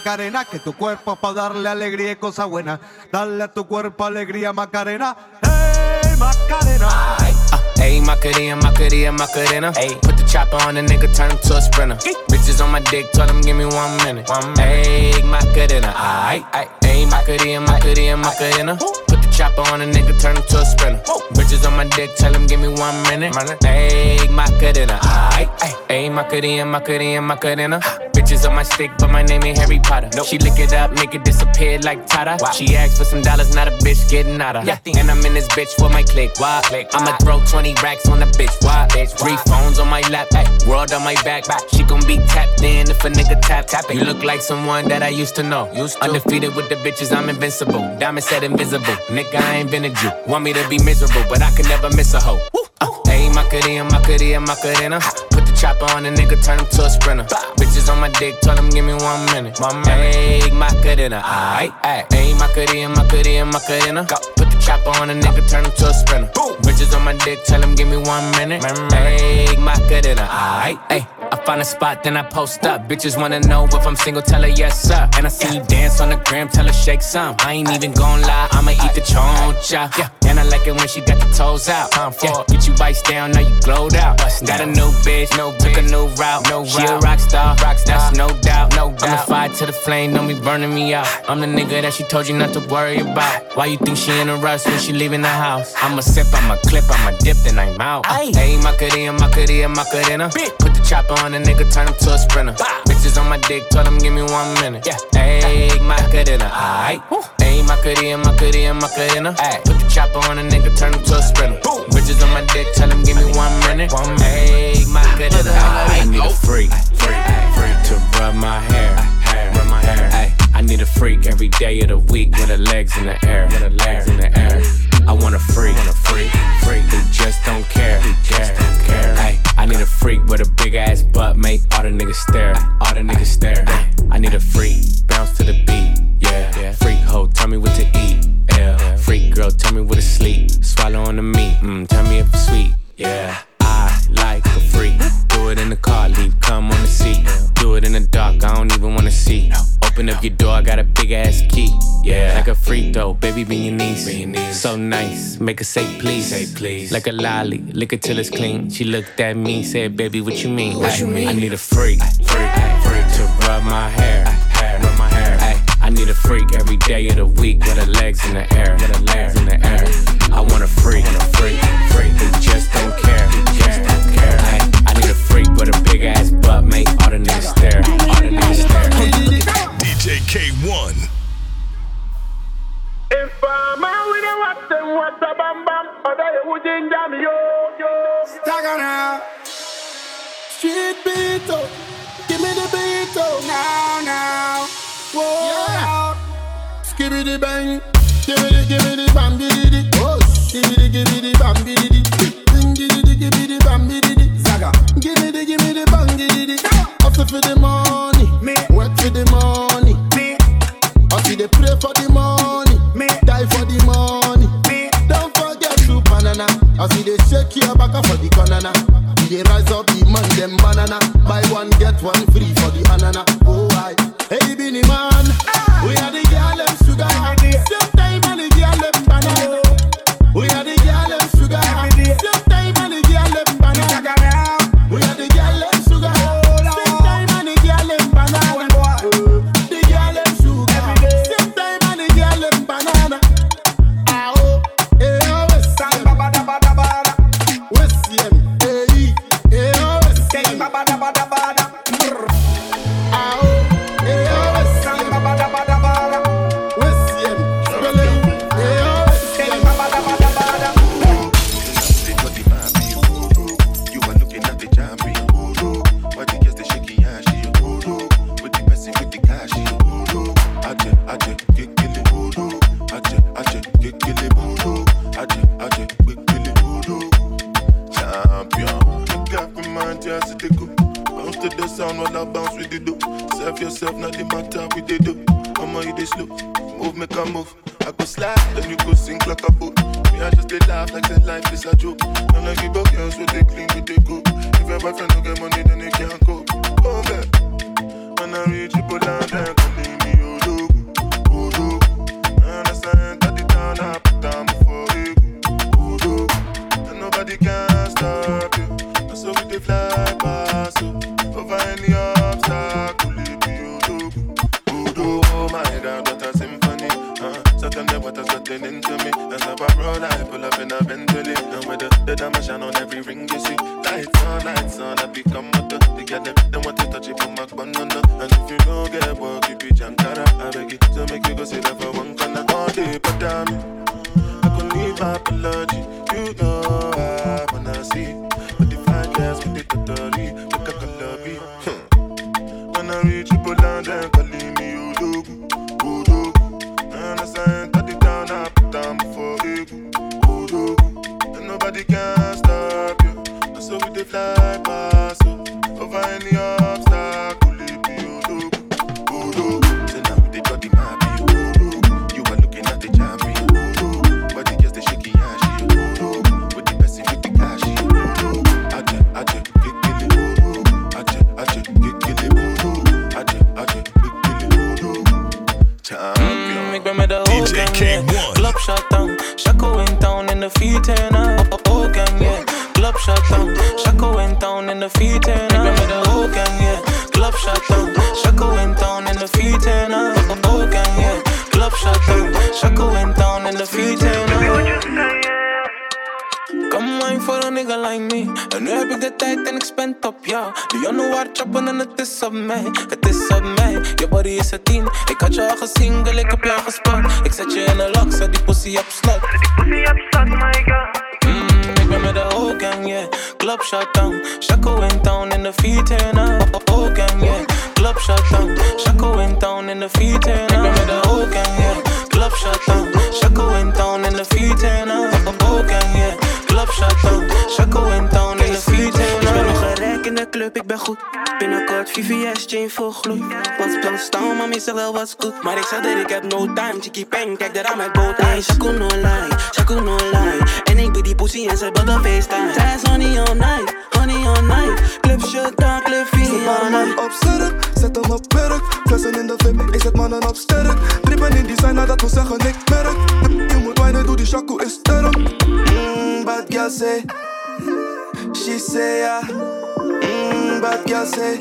Macarena, que tu cuerpo es para darle alegría y cosa buena. Dale a tu cuerpo alegría Macarena, hey Macarena. Ayy, Macarena, Macarena, Macarena. Ayy, put the chopper on the nigga, turn him to a sprinter. Bitches on my dick, tell him give me one minute. One minute. Ayy, Macarena. Ayy, Macarena, Macarena, Macarena. Put the chopper on the nigga, turn him to a sprinter. Bitches on my dick, tell him give me one minute. Ayy, Macarena. Ayy, Macarena, Macarena, Macarena. Bitches on my stick, but my name ain't Harry Potter. She lick it up, make it disappear like Tata. She asked for some dollars, not a bitch getting out of. And I'm in this bitch for my click. Why? click I'ma throw 20 racks on the bitch. Why? bitch Three phones on my lap, ay, world on my back. She gon' be tapped in if a nigga tap tap it. You look like someone that I used to know. Undefeated with the bitches, I'm invincible. Diamond said invisible. Nigga, I ain't been a Jew. Want me to be miserable, but I can never miss a hoe. Uh, Ayy, Macarena, Macarena, Macarena. Put the chopper on the nigga, turn him to a sprinter. Bitches on my dick, tell him give me one minute. Minute. Ayy, Macarena, aight. Ayy, Macarena, Macarena, Macarena. Put the chopper on the nigga, turn him to a sprinter. Bitches on my dick, tell him give me one minute. Ayy, Macarena, aight, ayy. I find a spot, then I post up. Bitches wanna know if I'm single, tell her yes, sir. And I see you dance on the gram, tell her shake some. I ain't even gon' lie, I'ma eat the choncha. Yeah, like it when she got the toes out. Yeah, get you bites down, now you glowed out. Got a new bitch, no took a new route. No she a rock star, rock star, that's no doubt. No doubt. I'm the fire to the flame, don't be burning me out. I'm the nigga that she told you not to worry about. Why you think she in a rush when she leaving the house? I'ma sip, I'ma clip, I'ma dip, then I'm out. Hey, Macarena, Macarena, Macarena. Put the chopper on the nigga, turn him to a sprinter. Bitches on my dick, tell him give me one minute. Yeah, hey, Macarena, aight. Hey, Macarena, Macarena, Macarena. Put the chopper on a nigga, turn him to a sprinter. Bitches on my dick, tell him give me one minute. One Hey, Macarena, I need a oh. freak, freak, freak to rub my hair, hair, rub my hair. Ay, I need a freak every day of the week with her legs in the air, with her legs in the air. I want a freak, want a freak, freak who just don't care, care, care. Ay, I need a freak with a big ass butt, make all the niggas stare, all the niggas stare. I need a freak, bounce to the beat, yeah. Freak hoe, tell me what to eat, yeah. yeah. Freak girl, tell me what to sleep. Swallow on the meat, mm, tell me if it's sweet, yeah. I like a freak. Do it in the car, leave, come on the seat. Do it in the dark, I don't even wanna see. Open up your door, I got a big ass key. Yeah, like a freak though, baby, be your niece. So nice, make her say please. Say please. Like a lolly, lick it till it's clean. She looked at me, said, baby, what you mean? What you mean? I need a freak, freak, freak to rub my hair, rub my hair I need a freak every day of the week with her legs in the air, with her legs in the air. I want a freak, a freak, freak who just don't care, care. I, I need a freak with a big ass butt, make all the niggas stare, all the niggas stare. DJ K1. If I'm out with a then bam bam, would yo yo. Street beat up. Give me the bang, Give me the, give gibbity gibbity bam the, oh, me the bam gibbity, bing gibbity gibbity bam gibbity, zaga, Give me the, give me the, bang gibbity, hustle for the money, me, work for the money, me, I see they pray for the money, me, die for the money, me, don't forget to banana, I see they shake your back for the banana, they rise up the man them banana, buy one get one free for the banana. Oh, de club, ik ben goed. Binnenkort VVS, chain vol gloed. Was plan staan, mami zegt wel was goed. Maar ik zeg dat ik heb no time, chickie peng, kijk daar aan met boot. Hey, Shaku no lie, Shaku no lie. En ik ben die pussy en ze de FaceTime. Zij is honey all night, honey all night. Club shut down, club fee all night. op sterk, zet hem op werk. Flessen in de VIP, ik zet mannen op sterk. Drippen in designer, dat wil zeggen ik merk. Je moet wijnen, doe die shaku is sterk. Mm, bad girl say, she say ja. Bad girl say,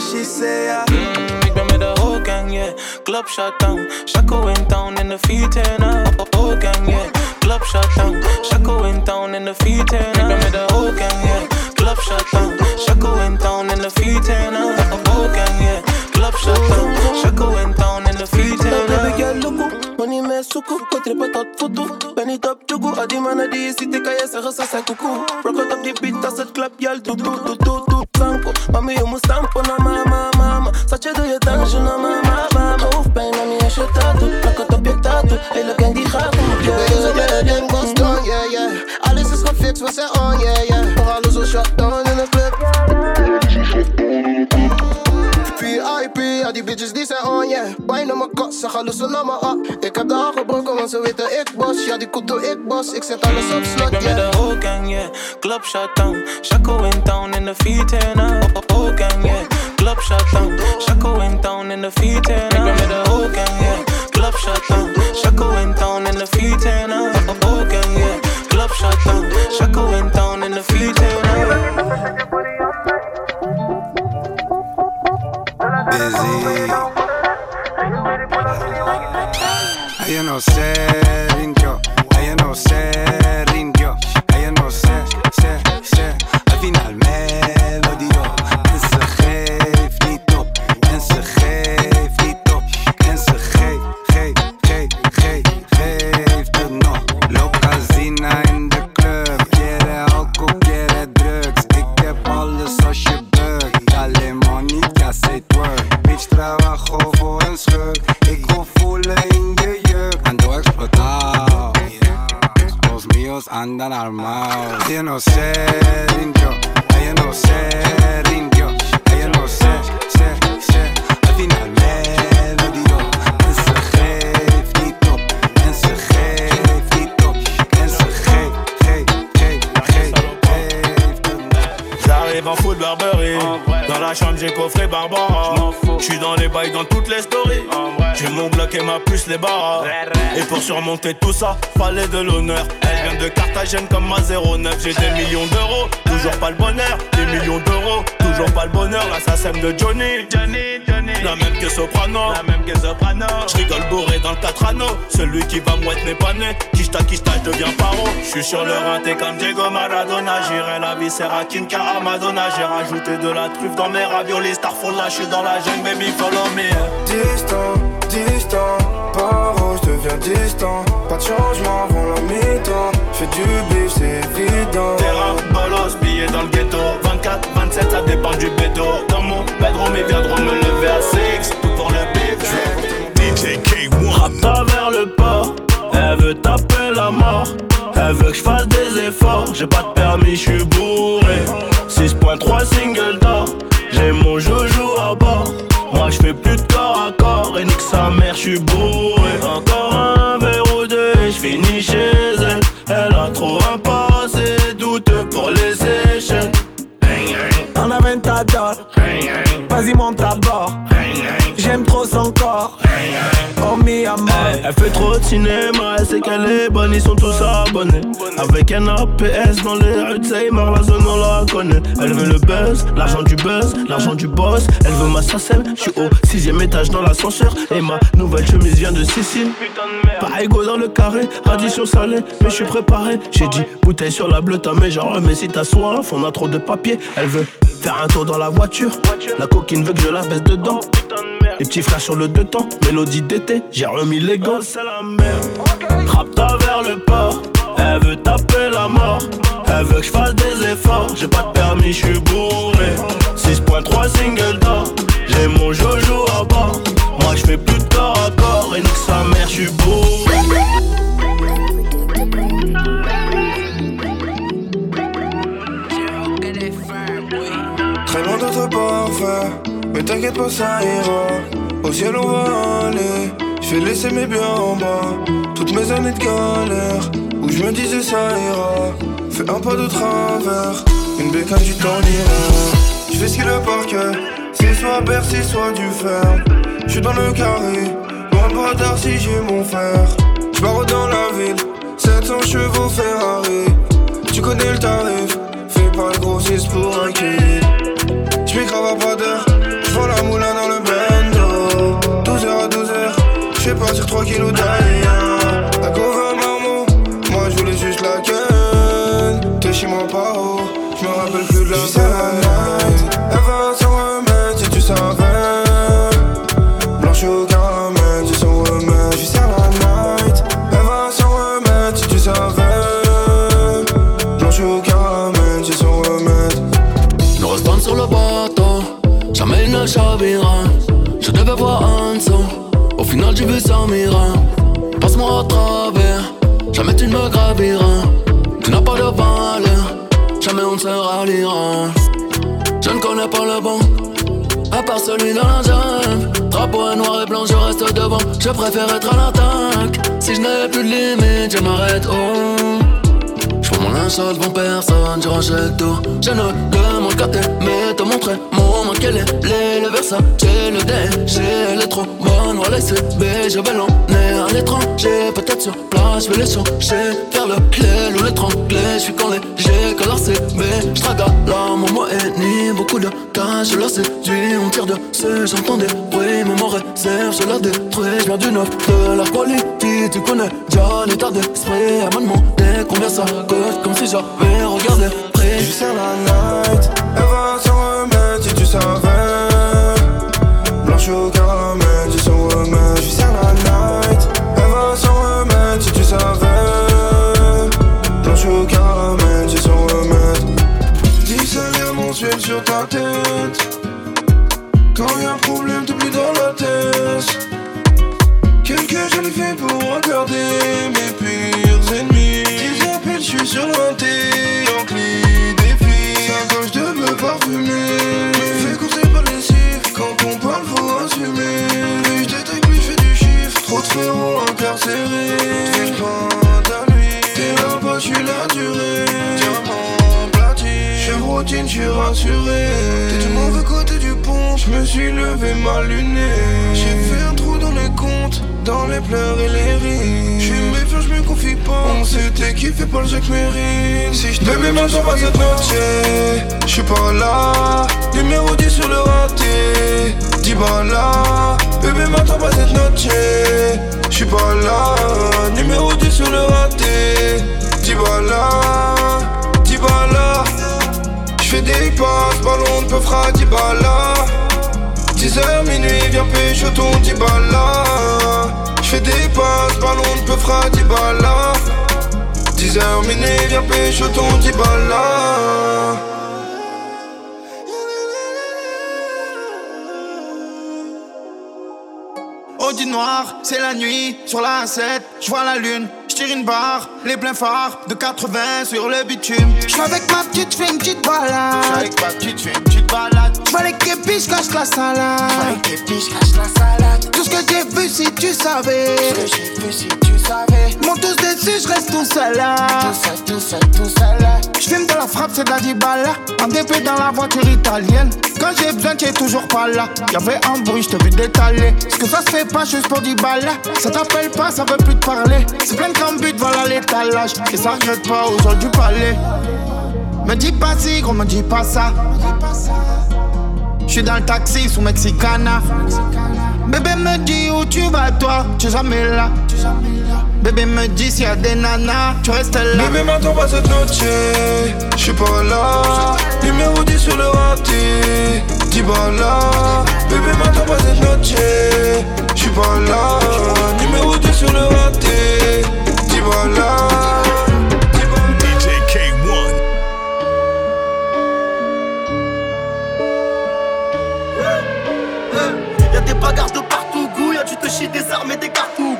she say ja. Mm, ik ben met de whole gang, yeah. Club shut down, Shaco in town in de feet now. Whole gang, yeah. Club shut down, Shaco in town in de feet now. Ik ben met de whole gang, yeah. Club shut down, Shaco in town in de feet now. Whole gang, yeah club shut down. Shaka went down in the feet till now. Baby girl, look money me suku, go trip out out futu. Penny top chugu, adi mana di city kaya sa sa sa kuku. Rock out up the beat, that's a club, yel tu tu tu tu tu. do. Sanko, mami yo mustampo na mama mama. Sache do your dance, you know mama ma. Oof, pain, mami yo shut out. Rock out up your tattoo, hey look and die gaku. Je bent zo bij de dem constant, yeah yeah. Alles is gefixt, we zijn on, yeah yeah. Voor alles zo shut down in the place. Die bitches die zijn on, yeah. Wijn op mijn kot, ze gaan loesen naar me up. Ik heb de hand gebroken, want ze weten ik bos. Ja die kuto ik bos, ik zet alles op slot, Ik ben met yeah. de whole gang, yeah. Club shut down, Shaco in town in de feet now. Whole gang, yeah. Club shut down, Shaco in town in de feet now. Ik ben met de whole gang, yeah. Club shut down, Shaco in town in de feet now. Whole gang, yeah. Club shut down, Shaco in town in de feet now. Busy. Ella no se rindió, ella no se rindió, ella no se, ça Fallait de l'honneur. Elle vient de Carthagène comme ma 09 J'ai des millions d'euros Toujours pas le bonheur. Des millions d'euros Toujours pas le bonheur. Là ça sème de Johnny. La même que Soprano. La même que Soprano. J'rigole bourré dans le 4 anneaux Celui qui va mouette n'est pas né. Kishta Kishta je deviens paro. J'suis sur le rinté comme Diego Maradona. J'irai la viscère à Kinka à Madonna. J'ai rajouté de la truffe dans mes raviolis. Starfall là j'suis dans la jungle baby follow me. Distant, distant, paro, distant. Pas de changement avant la mi-temps. Fais du bif, c'est évident. Terrain, bolos, billets dans le ghetto. 24, 27 ça dépend du bédo. Dans mon bedroom ils viendront me lever à 6 Tout pour le bif DJ K1 Rap vers le port. Elle veut taper la mort. Elle veut que je fasse des efforts. J'ai pas de permis, je suis bourré. 6.3 single d'or. J'ai mon joujou à bord. Moi je fais plus de à Et nique sa mère, je suis bourré Encore un verre ou deux et je finis chez elle Elle a trop un passé douteux pour les échelles En aventador, vas-y monte à bord. J'aime trop son corps. Oh mi. Elle fait trop de cinéma, elle sait qu'elle est bonne, ils sont tous abonnés. APS dans les rues de la zone on la connaît. Elle veut le buzz, l'argent du buzz, l'argent du boss. Elle veut ma sacelle, je suis au sixième étage dans l'ascenseur. Et ma nouvelle chemise vient de Sicile. Pas égaux dans le carré, addition salée, mais je suis préparé. J'ai dit bouteille sur la bleue, mais genre, mais si t'as soif, on a trop de papier. Elle veut faire un tour dans la voiture. La coquine veut que je la baisse dedans. Les petits frères sur le deux temps, mélodie d'été, j'ai remis les gants. C'est la merde. Rapta vers le port, elle veut taper la mort. Elle veut que je fasse des efforts, j'ai pas de permis, je suis bourré. 6.3 single d'or, j'ai mon jojo à bord. Moi je fais plus de corps à corps, et nique sa mère, je suis bourré. de parfait, mais t'inquiète pas, ça ira. Au ciel, on va aller. Je vais laisser mes biens en bas. Toutes mes années de galère, où je me disais ça ira. Fais un pas de travers, une bécane du temps Je fais ce qu'il le parquet, c'est soit Bercy, soit du fer. Je suis dans le carré, loin de si j'ai mon fer. Je dans la ville, 700 chevaux Ferrari. Tu connais le tarif, fais pas le grossiste pour un kill. J'm'y crave pas d'heure, j'vends la moulin dans le bendo. 12h à 12h, j'fais partir 3 kilos d'aïe. Chez moi pas haut, j'me rappelle plus de la veille. Elle va s'en remettre si tu savais. Blanche au caramel, c'est son remède. J'suis la night, elle va s'en remettre si tu savais. Blanche au caramel, c'est son remède. Nous restons sur le bateau, jamais il ne chavira. Je devais voir un son, au final j'ai vu ça. Passe-moi à travers, jamais tu ne me graviras. Tu n'as pas de valeur, jamais on ne se ralliera. Je ne connais pas le bon, à part celui dans la jungle. Drapeau noir et blanc, je reste devant. Je préfère être à l'attaque. Si je n'ai plus de limite, je m'arrête. Oh. Mon linge devant personne, je rachète tout. Je ne demande qu'à t'aimer, te montrer mon manque, quel est le Versace, le DG, elle est trop bonne, voilà B, je vais l'emmener à l'étranger, peut-être sur place, je vais les changer, faire le clé ou l'étrangler, je suis quand léger, que leur CB, je traque à l'âme, moi et ni beaucoup de cash, je la séduis, on tire dessus, j'entends des bruits, mais mon réserve, je la détruis, je viens du neuf, de la qualité, tu connais déjà l'état d'esprit, me demander combien ça coûte, comme si j'avais regardé près. Je la night, elle va s'en remettre si tu savais. Blanche au caramel, tu s'en remets. Je la night, elle va s'en remettre si tu savais. Blanche au caramel, tu s'en remets. Dis salaire mensuel sur ta tête. Quand y'a un problème, t'oublies dans la tête. Quelques jolis fait pour regarder mes suis sur l'inté, en clé des filles. Sa gauche de me parfumer. Me fait courser par les chiffres. Quand on parle, faut assumer. Je détecte, plus je fais du chiffre. Trop de frérots incarcérés. Je pas à lui. T'es là-bas, je suis la durée. Chevrotine, je suis rassuré. T'es du mauvais côté du pont. Je me suis levé mal luné. J'ai fait un trou dans les comptes dans les pleurs et les rires. J'suis méfiant, j'me confie pas. On s'était kiffé pas le Jacques Mérine. Si j't'aimais maintenant pas cette noche, j'suis pas là. Numéro 10 sur le raté, 10 là. Bébé, maintenant pas cette noche, j'suis pas là. Numéro 10 sur le raté, Des passes, ballon de peu fera 10 là. 10h minuit, viens pécho ton là J'fais des passes, ballon de peu fera 10 là 10h minuit, viens pécho ton là Audi noir, c'est la nuit, sur la 7, je vois la lune, je tire une barre, les pleins phares de 80 sur le bitume. Je avec ma petite, fille une petite balade. J'suis avec ma petite, fille une petite balade. J'vois les képis, cache la salade. J'vois les képis, cache la salade. Tout ce que j'ai vu si tu savais. Tout ce que j'ai vu si tu savais. Mon tous dessus, j'reste tout seul là. Tout seul, tout seul, tout seul là. J'fume de la frappe, c'est de la dibala. En DP dans la voiture italienne. Quand j'ai besoin, t'es toujours pas là. Y'avait un bruit, j'te vu détaler. Ce que ça se fait pas juste pour 10 balles. Ça t'appelle pas, ça veut plus te parler. C'est plein de but, voilà l'étalage. Et ça regrette pas aux du palais. Me dis pas si, gros, me dis pas ça. J'suis dans le taxi sous Mexicana. Bébé me dit où tu vas toi, tu jamais là. Bébé me dit s'il y a des nanas, tu restes là. Bébé m'attends pas cette noche, j'suis pas là. Numéro 10 sur le raté, 10 là. Bébé m'attends pas cette noche, j'suis pas là. Numéro 10 sur le raté, 10 là. bagarres de partout, Gouya, tu te chies des armes et des cartouches.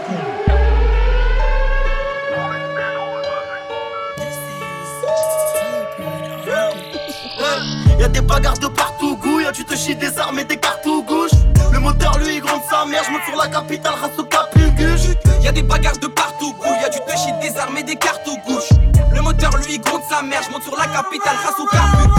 Y'a des bagarres de partout, gouille. Tu te chies des armes et des cartes gauche. Le moteur, lui, il gronde sa mère. J'monte sur la capitale, race au capuguche. Y'a des bagarres de partout, gouille. mer, je monte sur la capitale grâce au carburant